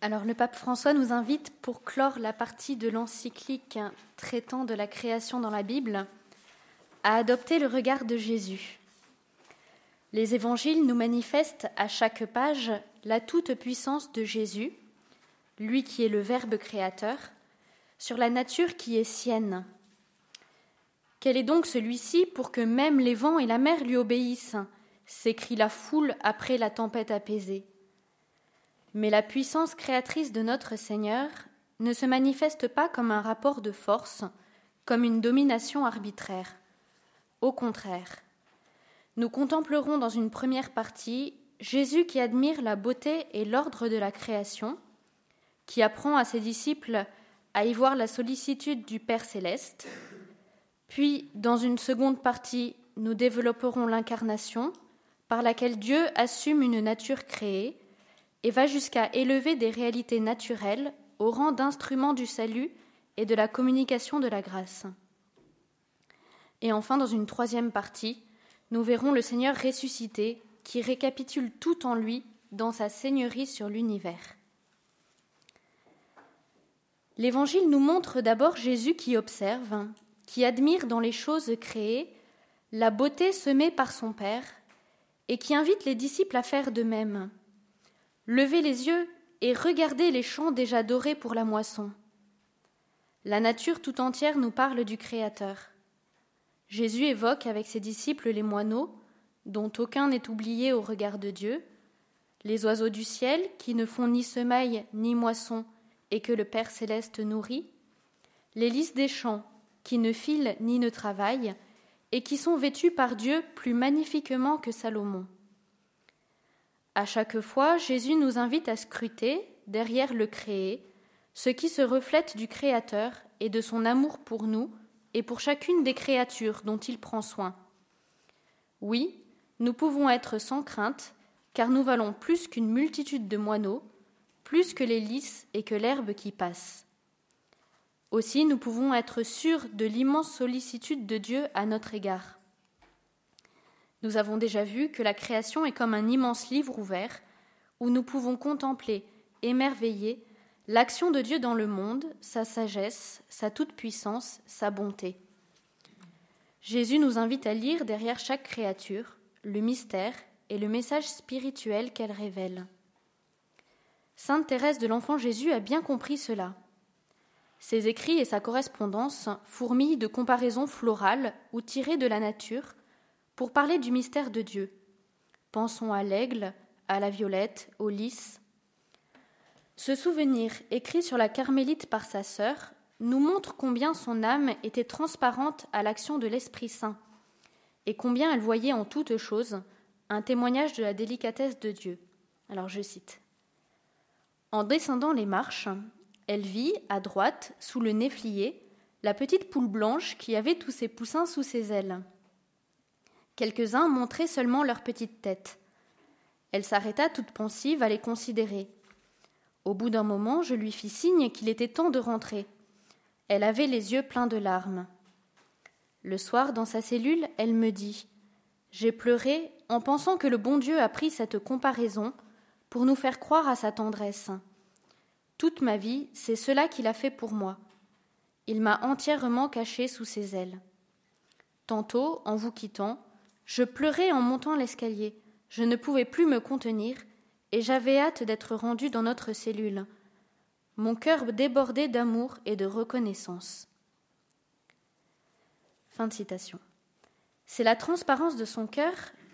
Alors le pape François nous invite pour clore la partie de l'encyclique traitant de la création dans la Bible à adopter le regard de Jésus. Les évangiles nous manifestent à chaque page la toute-puissance de Jésus, lui qui est le Verbe créateur, sur la nature qui est sienne. Quel est donc celui-ci pour que même les vents et la mer lui obéissent s'écrie la foule après la tempête apaisée. Mais la puissance créatrice de notre Seigneur ne se manifeste pas comme un rapport de force, comme une domination arbitraire. Au contraire, nous contemplerons dans une première partie Jésus qui admire la beauté et l'ordre de la création, qui apprend à ses disciples à y voir la sollicitude du Père céleste. Puis, dans une seconde partie, nous développerons l'incarnation, par laquelle Dieu assume une nature créée et va jusqu'à élever des réalités naturelles au rang d'instruments du salut et de la communication de la grâce. Et enfin, dans une troisième partie, nous verrons le Seigneur ressuscité qui récapitule tout en lui dans sa seigneurie sur l'univers. L'Évangile nous montre d'abord Jésus qui observe, qui admire dans les choses créées la beauté semée par son Père et qui invite les disciples à faire de même, Levez les yeux et regardez les champs déjà dorés pour la moisson. La nature tout entière nous parle du Créateur. Jésus évoque avec ses disciples les moineaux, dont aucun n'est oublié au regard de Dieu, les oiseaux du ciel qui ne font ni semaille ni moisson et que le Père céleste nourrit, les lys des champs qui ne filent ni ne travaillent et qui sont vêtus par Dieu plus magnifiquement que Salomon. À chaque fois, Jésus nous invite à scruter, derrière le créé, ce qui se reflète du Créateur et de son amour pour nous et pour chacune des créatures dont il prend soin. Oui, nous pouvons être sans crainte, car nous valons plus qu'une multitude de moineaux, plus que les lys et que l'herbe qui passe. Aussi, nous pouvons être sûrs de l'immense sollicitude de Dieu à notre égard. Nous avons déjà vu que la création est comme un immense livre ouvert où nous pouvons contempler, émerveiller l'action de Dieu dans le monde, sa sagesse, sa toute-puissance, sa bonté. Jésus nous invite à lire derrière chaque créature le mystère et le message spirituel qu'elle révèle. Sainte Thérèse de l'Enfant Jésus a bien compris cela. Ses écrits et sa correspondance fourmillent de comparaisons florales ou tirées de la nature pour parler du mystère de Dieu. Pensons à l'aigle, à la violette, au lys. Ce souvenir, écrit sur la carmélite par sa sœur, nous montre combien son âme était transparente à l'action de l'Esprit Saint, et combien elle voyait en toutes choses un témoignage de la délicatesse de Dieu. Alors je cite. En descendant les marches, elle vit, à droite, sous le néflier, la petite poule blanche qui avait tous ses poussins sous ses ailes. Quelques-uns montraient seulement leur petite tête. Elle s'arrêta toute pensive à les considérer. Au bout d'un moment, je lui fis signe qu'il était temps de rentrer. Elle avait les yeux pleins de larmes. Le soir, dans sa cellule, elle me dit J'ai pleuré en pensant que le bon Dieu a pris cette comparaison pour nous faire croire à sa tendresse. Toute ma vie, c'est cela qu'il a fait pour moi. Il m'a entièrement caché sous ses ailes. Tantôt, en vous quittant, je pleurais en montant l'escalier. Je ne pouvais plus me contenir, et j'avais hâte d'être rendu dans notre cellule. Mon cœur débordait d'amour et de reconnaissance. Fin de citation. C'est la transparence de son cœur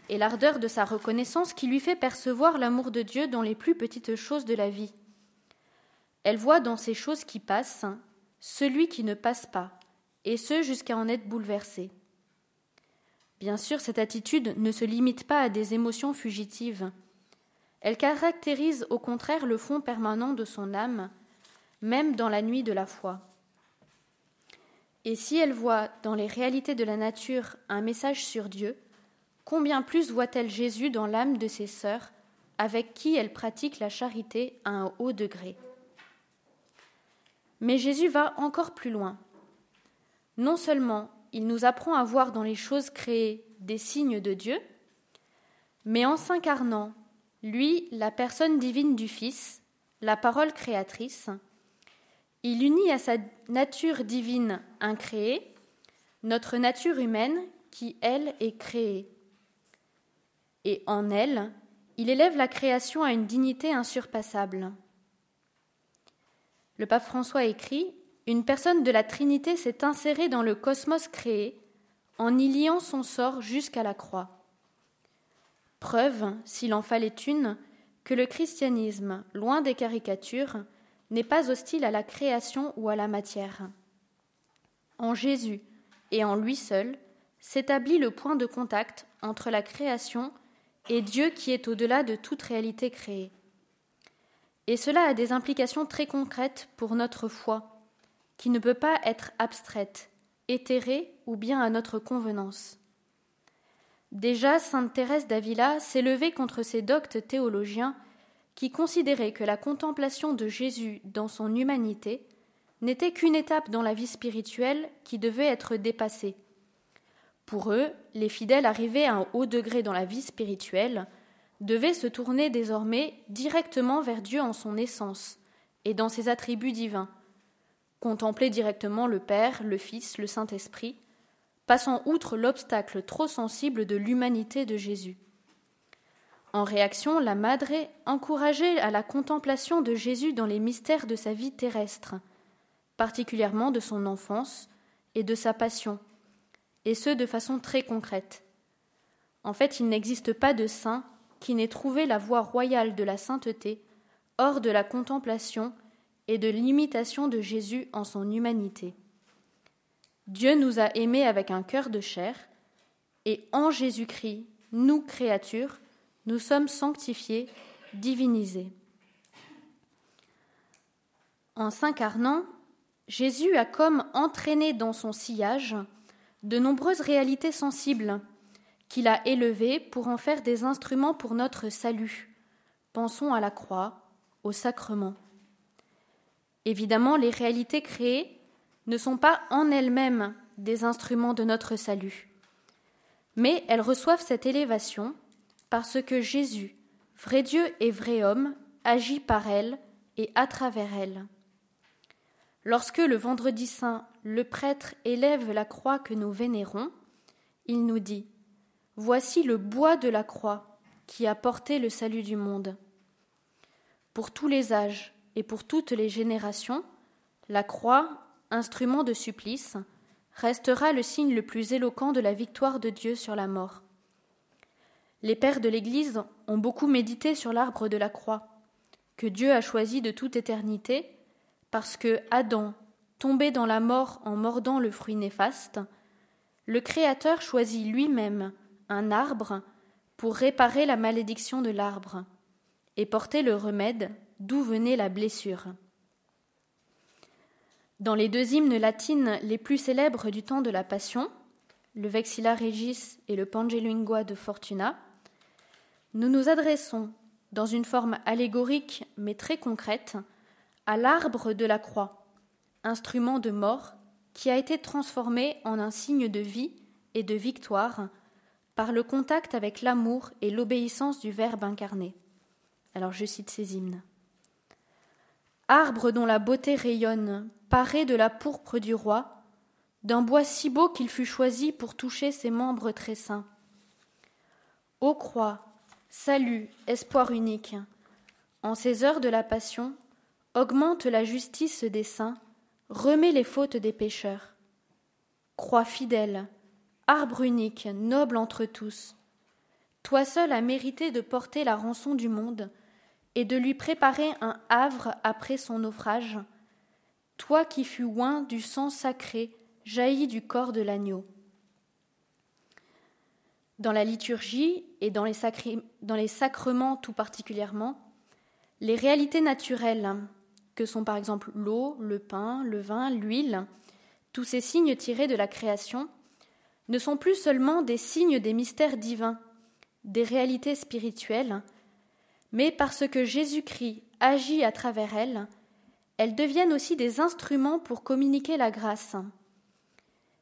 et l'ardeur de sa reconnaissance qui lui fait percevoir l'amour de Dieu dans les plus petites choses de la vie. Elle voit dans ces choses qui passent celui qui ne passe pas, et ce jusqu'à en être bouleversée. Bien sûr, cette attitude ne se limite pas à des émotions fugitives. Elle caractérise au contraire le fond permanent de son âme, même dans la nuit de la foi. Et si elle voit dans les réalités de la nature un message sur Dieu, combien plus voit-elle Jésus dans l'âme de ses sœurs, avec qui elle pratique la charité à un haut degré. Mais Jésus va encore plus loin. Non seulement il nous apprend à voir dans les choses créées des signes de Dieu, mais en s'incarnant, lui, la personne divine du Fils, la parole créatrice, il unit à sa nature divine incréée notre nature humaine qui, elle, est créée. Et en elle, il élève la création à une dignité insurpassable. Le pape François écrit Une personne de la Trinité s'est insérée dans le cosmos créé en y liant son sort jusqu'à la croix. Preuve, s'il en fallait une, que le christianisme, loin des caricatures, n'est pas hostile à la création ou à la matière. En Jésus et en lui seul s'établit le point de contact entre la création et Dieu qui est au-delà de toute réalité créée. Et cela a des implications très concrètes pour notre foi, qui ne peut pas être abstraite, éthérée ou bien à notre convenance. Déjà, sainte Thérèse d'Avila s'est levée contre ces doctes théologiens qui considéraient que la contemplation de Jésus dans son humanité n'était qu'une étape dans la vie spirituelle qui devait être dépassée. Pour eux, les fidèles arrivés à un haut degré dans la vie spirituelle devaient se tourner désormais directement vers Dieu en son essence et dans ses attributs divins, contempler directement le Père, le Fils, le Saint-Esprit, passant outre l'obstacle trop sensible de l'humanité de Jésus. En réaction, la Madre encourageait à la contemplation de Jésus dans les mystères de sa vie terrestre, particulièrement de son enfance et de sa passion, et ce de façon très concrète. En fait, il n'existe pas de saint qui n'ait trouvé la voie royale de la sainteté hors de la contemplation et de l'imitation de Jésus en son humanité. Dieu nous a aimés avec un cœur de chair, et en Jésus-Christ, nous, créatures, nous sommes sanctifiés, divinisés. En s'incarnant, Jésus a comme entraîné dans son sillage de nombreuses réalités sensibles qu'il a élevées pour en faire des instruments pour notre salut. Pensons à la croix, au sacrement. Évidemment, les réalités créées ne sont pas en elles-mêmes des instruments de notre salut, mais elles reçoivent cette élévation parce que Jésus, vrai Dieu et vrai homme, agit par elle et à travers elle. Lorsque le vendredi saint, le prêtre élève la croix que nous vénérons, il nous dit Voici le bois de la croix qui a porté le salut du monde. Pour tous les âges et pour toutes les générations, la croix, instrument de supplice, restera le signe le plus éloquent de la victoire de Dieu sur la mort. Les pères de l'Église ont beaucoup médité sur l'arbre de la croix, que Dieu a choisi de toute éternité, parce que Adam, tombé dans la mort en mordant le fruit néfaste, le Créateur choisit lui-même un arbre pour réparer la malédiction de l'arbre et porter le remède d'où venait la blessure. Dans les deux hymnes latines les plus célèbres du temps de la Passion, le Vexilla Regis et le Pangelingua de Fortuna, nous nous adressons, dans une forme allégorique mais très concrète, à l'arbre de la croix, instrument de mort qui a été transformé en un signe de vie et de victoire par le contact avec l'amour et l'obéissance du Verbe incarné. Alors je cite ces hymnes. Arbre dont la beauté rayonne, paré de la pourpre du roi, d'un bois si beau qu'il fut choisi pour toucher ses membres très saints. Ô croix, Salut, espoir unique. En ces heures de la passion, augmente la justice des saints, remet les fautes des pécheurs. Croix fidèle, arbre unique, noble entre tous, toi seul as mérité de porter la rançon du monde et de lui préparer un havre après son naufrage, toi qui fus oint du sang sacré jailli du corps de l'agneau. Dans la liturgie et dans les, dans les sacrements tout particulièrement, les réalités naturelles, que sont par exemple l'eau, le pain, le vin, l'huile, tous ces signes tirés de la création, ne sont plus seulement des signes des mystères divins, des réalités spirituelles, mais parce que Jésus-Christ agit à travers elles, elles deviennent aussi des instruments pour communiquer la grâce.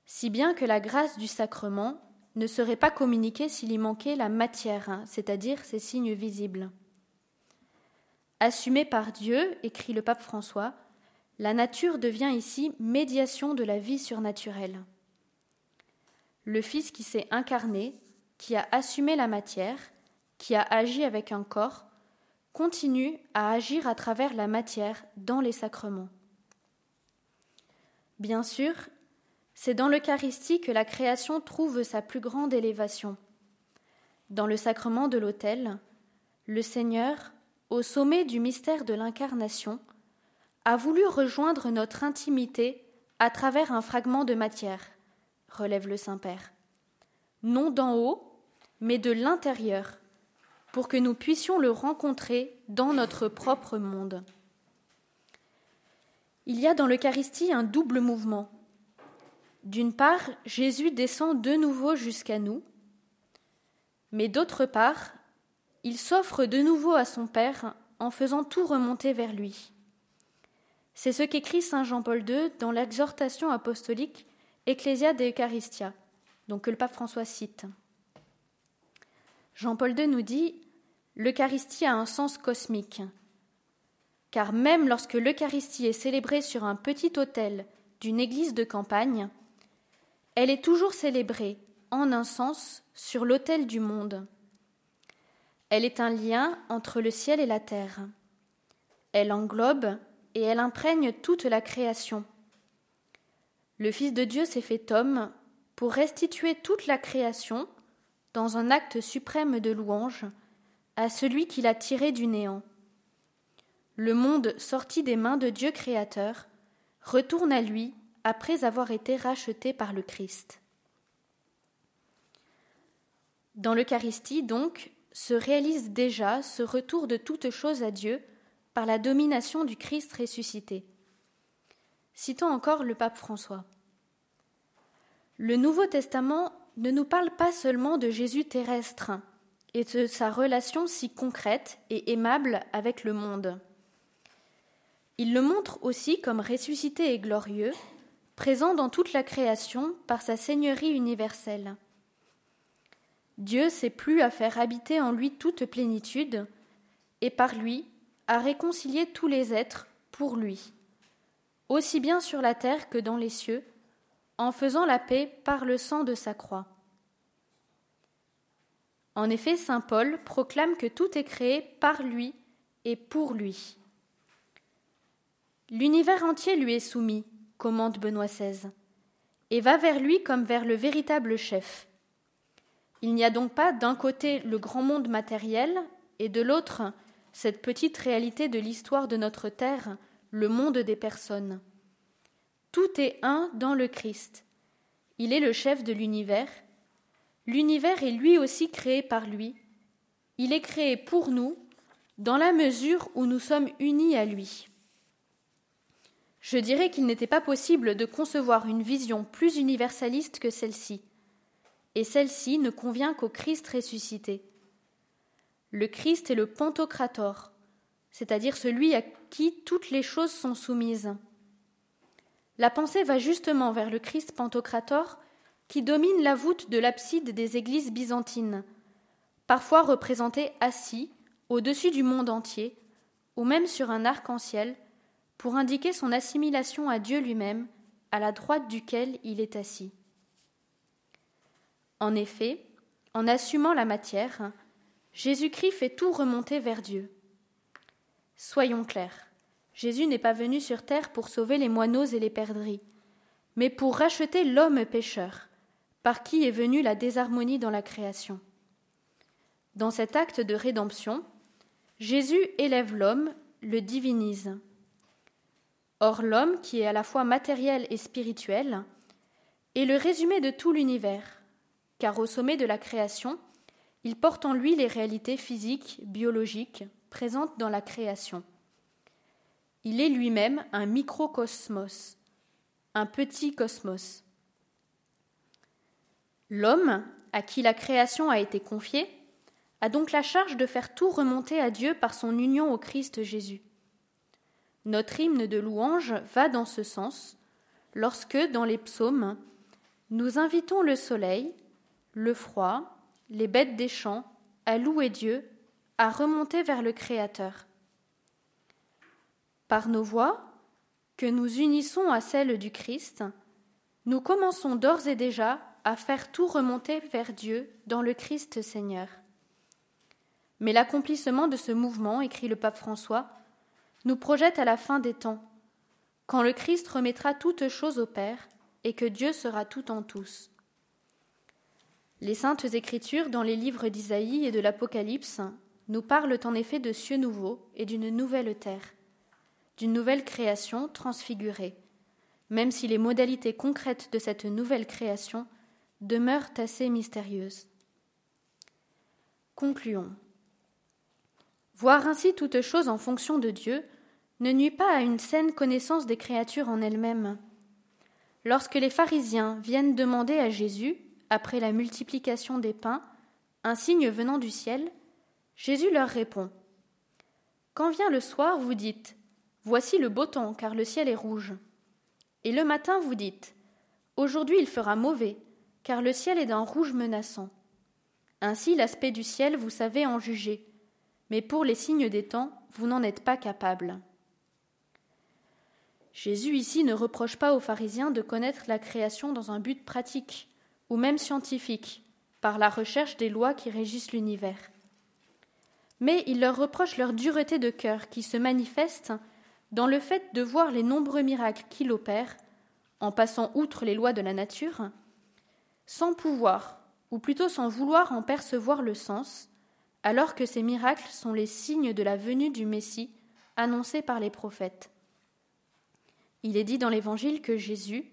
Si bien que la grâce du sacrement ne serait pas communiqué s'il y manquait la matière, c'est-à-dire ces signes visibles. assumée par Dieu, écrit le pape François, la nature devient ici médiation de la vie surnaturelle. Le Fils qui s'est incarné, qui a assumé la matière, qui a agi avec un corps, continue à agir à travers la matière dans les sacrements. Bien sûr, c'est dans l'Eucharistie que la création trouve sa plus grande élévation. Dans le sacrement de l'autel, le Seigneur, au sommet du mystère de l'incarnation, a voulu rejoindre notre intimité à travers un fragment de matière, relève le Saint-Père. Non d'en haut, mais de l'intérieur, pour que nous puissions le rencontrer dans notre propre monde. Il y a dans l'Eucharistie un double mouvement. D'une part, Jésus descend de nouveau jusqu'à nous, mais d'autre part, il s'offre de nouveau à son Père en faisant tout remonter vers lui. C'est ce qu'écrit saint Jean-Paul II dans l'exhortation apostolique Ecclesia de Eucharistia, donc que le pape François cite. Jean-Paul II nous dit L'Eucharistie a un sens cosmique, car même lorsque l'Eucharistie est célébrée sur un petit autel d'une église de campagne, elle est toujours célébrée, en un sens, sur l'autel du monde. Elle est un lien entre le ciel et la terre. Elle englobe et elle imprègne toute la création. Le Fils de Dieu s'est fait homme pour restituer toute la création, dans un acte suprême de louange, à celui qui l'a tiré du néant. Le monde sorti des mains de Dieu créateur retourne à lui après avoir été racheté par le Christ. Dans l'Eucharistie, donc, se réalise déjà ce retour de toutes choses à Dieu par la domination du Christ ressuscité. Citons encore le pape François. Le Nouveau Testament ne nous parle pas seulement de Jésus terrestre, et de sa relation si concrète et aimable avec le monde. Il le montre aussi comme ressuscité et glorieux, présent dans toute la création par sa Seigneurie universelle. Dieu s'est plu à faire habiter en lui toute plénitude, et par lui à réconcilier tous les êtres pour lui, aussi bien sur la terre que dans les cieux, en faisant la paix par le sang de sa croix. En effet, Saint Paul proclame que tout est créé par lui et pour lui. L'univers entier lui est soumis, commande Benoît XVI, et va vers lui comme vers le véritable chef. Il n'y a donc pas d'un côté le grand monde matériel et de l'autre cette petite réalité de l'histoire de notre terre, le monde des personnes. Tout est un dans le Christ. Il est le chef de l'univers L'univers est lui aussi créé par lui. Il est créé pour nous, dans la mesure où nous sommes unis à lui. Je dirais qu'il n'était pas possible de concevoir une vision plus universaliste que celle-ci, et celle-ci ne convient qu'au Christ ressuscité. Le Christ est le Pantocrator, c'est-à-dire celui à qui toutes les choses sont soumises. La pensée va justement vers le Christ Pantocrator qui domine la voûte de l'abside des églises byzantines, parfois représenté assis au-dessus du monde entier, ou même sur un arc-en-ciel, pour indiquer son assimilation à Dieu lui-même, à la droite duquel il est assis. En effet, en assumant la matière, Jésus-Christ fait tout remonter vers Dieu. Soyons clairs, Jésus n'est pas venu sur terre pour sauver les moineaux et les perdrix, mais pour racheter l'homme pécheur, par qui est venue la désharmonie dans la création. Dans cet acte de rédemption, Jésus élève l'homme, le divinise. Or l'homme, qui est à la fois matériel et spirituel, est le résumé de tout l'univers, car au sommet de la création, il porte en lui les réalités physiques, biologiques, présentes dans la création. Il est lui-même un microcosmos, un petit cosmos. L'homme, à qui la création a été confiée, a donc la charge de faire tout remonter à Dieu par son union au Christ Jésus. Notre hymne de louange va dans ce sens lorsque, dans les psaumes, nous invitons le soleil, le froid, les bêtes des champs à louer Dieu, à remonter vers le Créateur. Par nos voix, que nous unissons à celles du Christ, nous commençons d'ores et déjà à faire tout remonter vers Dieu dans le Christ Seigneur. Mais l'accomplissement de ce mouvement, écrit le pape François, nous projette à la fin des temps, quand le Christ remettra toutes choses au Père et que Dieu sera tout en tous. Les saintes écritures dans les livres d'Isaïe et de l'Apocalypse nous parlent en effet de cieux nouveaux et d'une nouvelle terre, d'une nouvelle création transfigurée, même si les modalités concrètes de cette nouvelle création demeurent assez mystérieuses. Concluons. Voir ainsi toute chose en fonction de Dieu ne nuit pas à une saine connaissance des créatures en elles-mêmes. Lorsque les pharisiens viennent demander à Jésus, après la multiplication des pains, un signe venant du ciel, Jésus leur répond Quand vient le soir, vous dites Voici le beau temps, car le ciel est rouge. Et le matin, vous dites Aujourd'hui il fera mauvais, car le ciel est d'un rouge menaçant. Ainsi l'aspect du ciel, vous savez en juger, mais pour les signes des temps, vous n'en êtes pas capable. Jésus ici ne reproche pas aux pharisiens de connaître la création dans un but pratique, ou même scientifique, par la recherche des lois qui régissent l'univers. Mais il leur reproche leur dureté de cœur qui se manifeste dans le fait de voir les nombreux miracles qu'il opère, en passant outre les lois de la nature, sans pouvoir, ou plutôt sans vouloir en percevoir le sens, alors que ces miracles sont les signes de la venue du Messie annoncés par les prophètes. Il est dit dans l'Évangile que Jésus,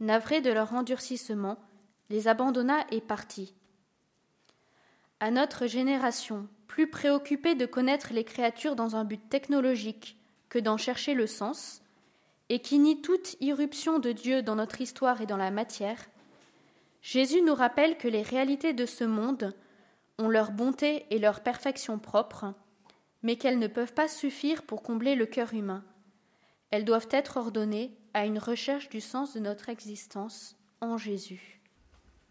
navré de leur endurcissement, les abandonna et partit. À notre génération, plus préoccupée de connaître les créatures dans un but technologique que d'en chercher le sens, et qui nie toute irruption de Dieu dans notre histoire et dans la matière, Jésus nous rappelle que les réalités de ce monde ont leur bonté et leur perfection propre, mais qu'elles ne peuvent pas suffire pour combler le cœur humain. Elles doivent être ordonnées à une recherche du sens de notre existence en Jésus.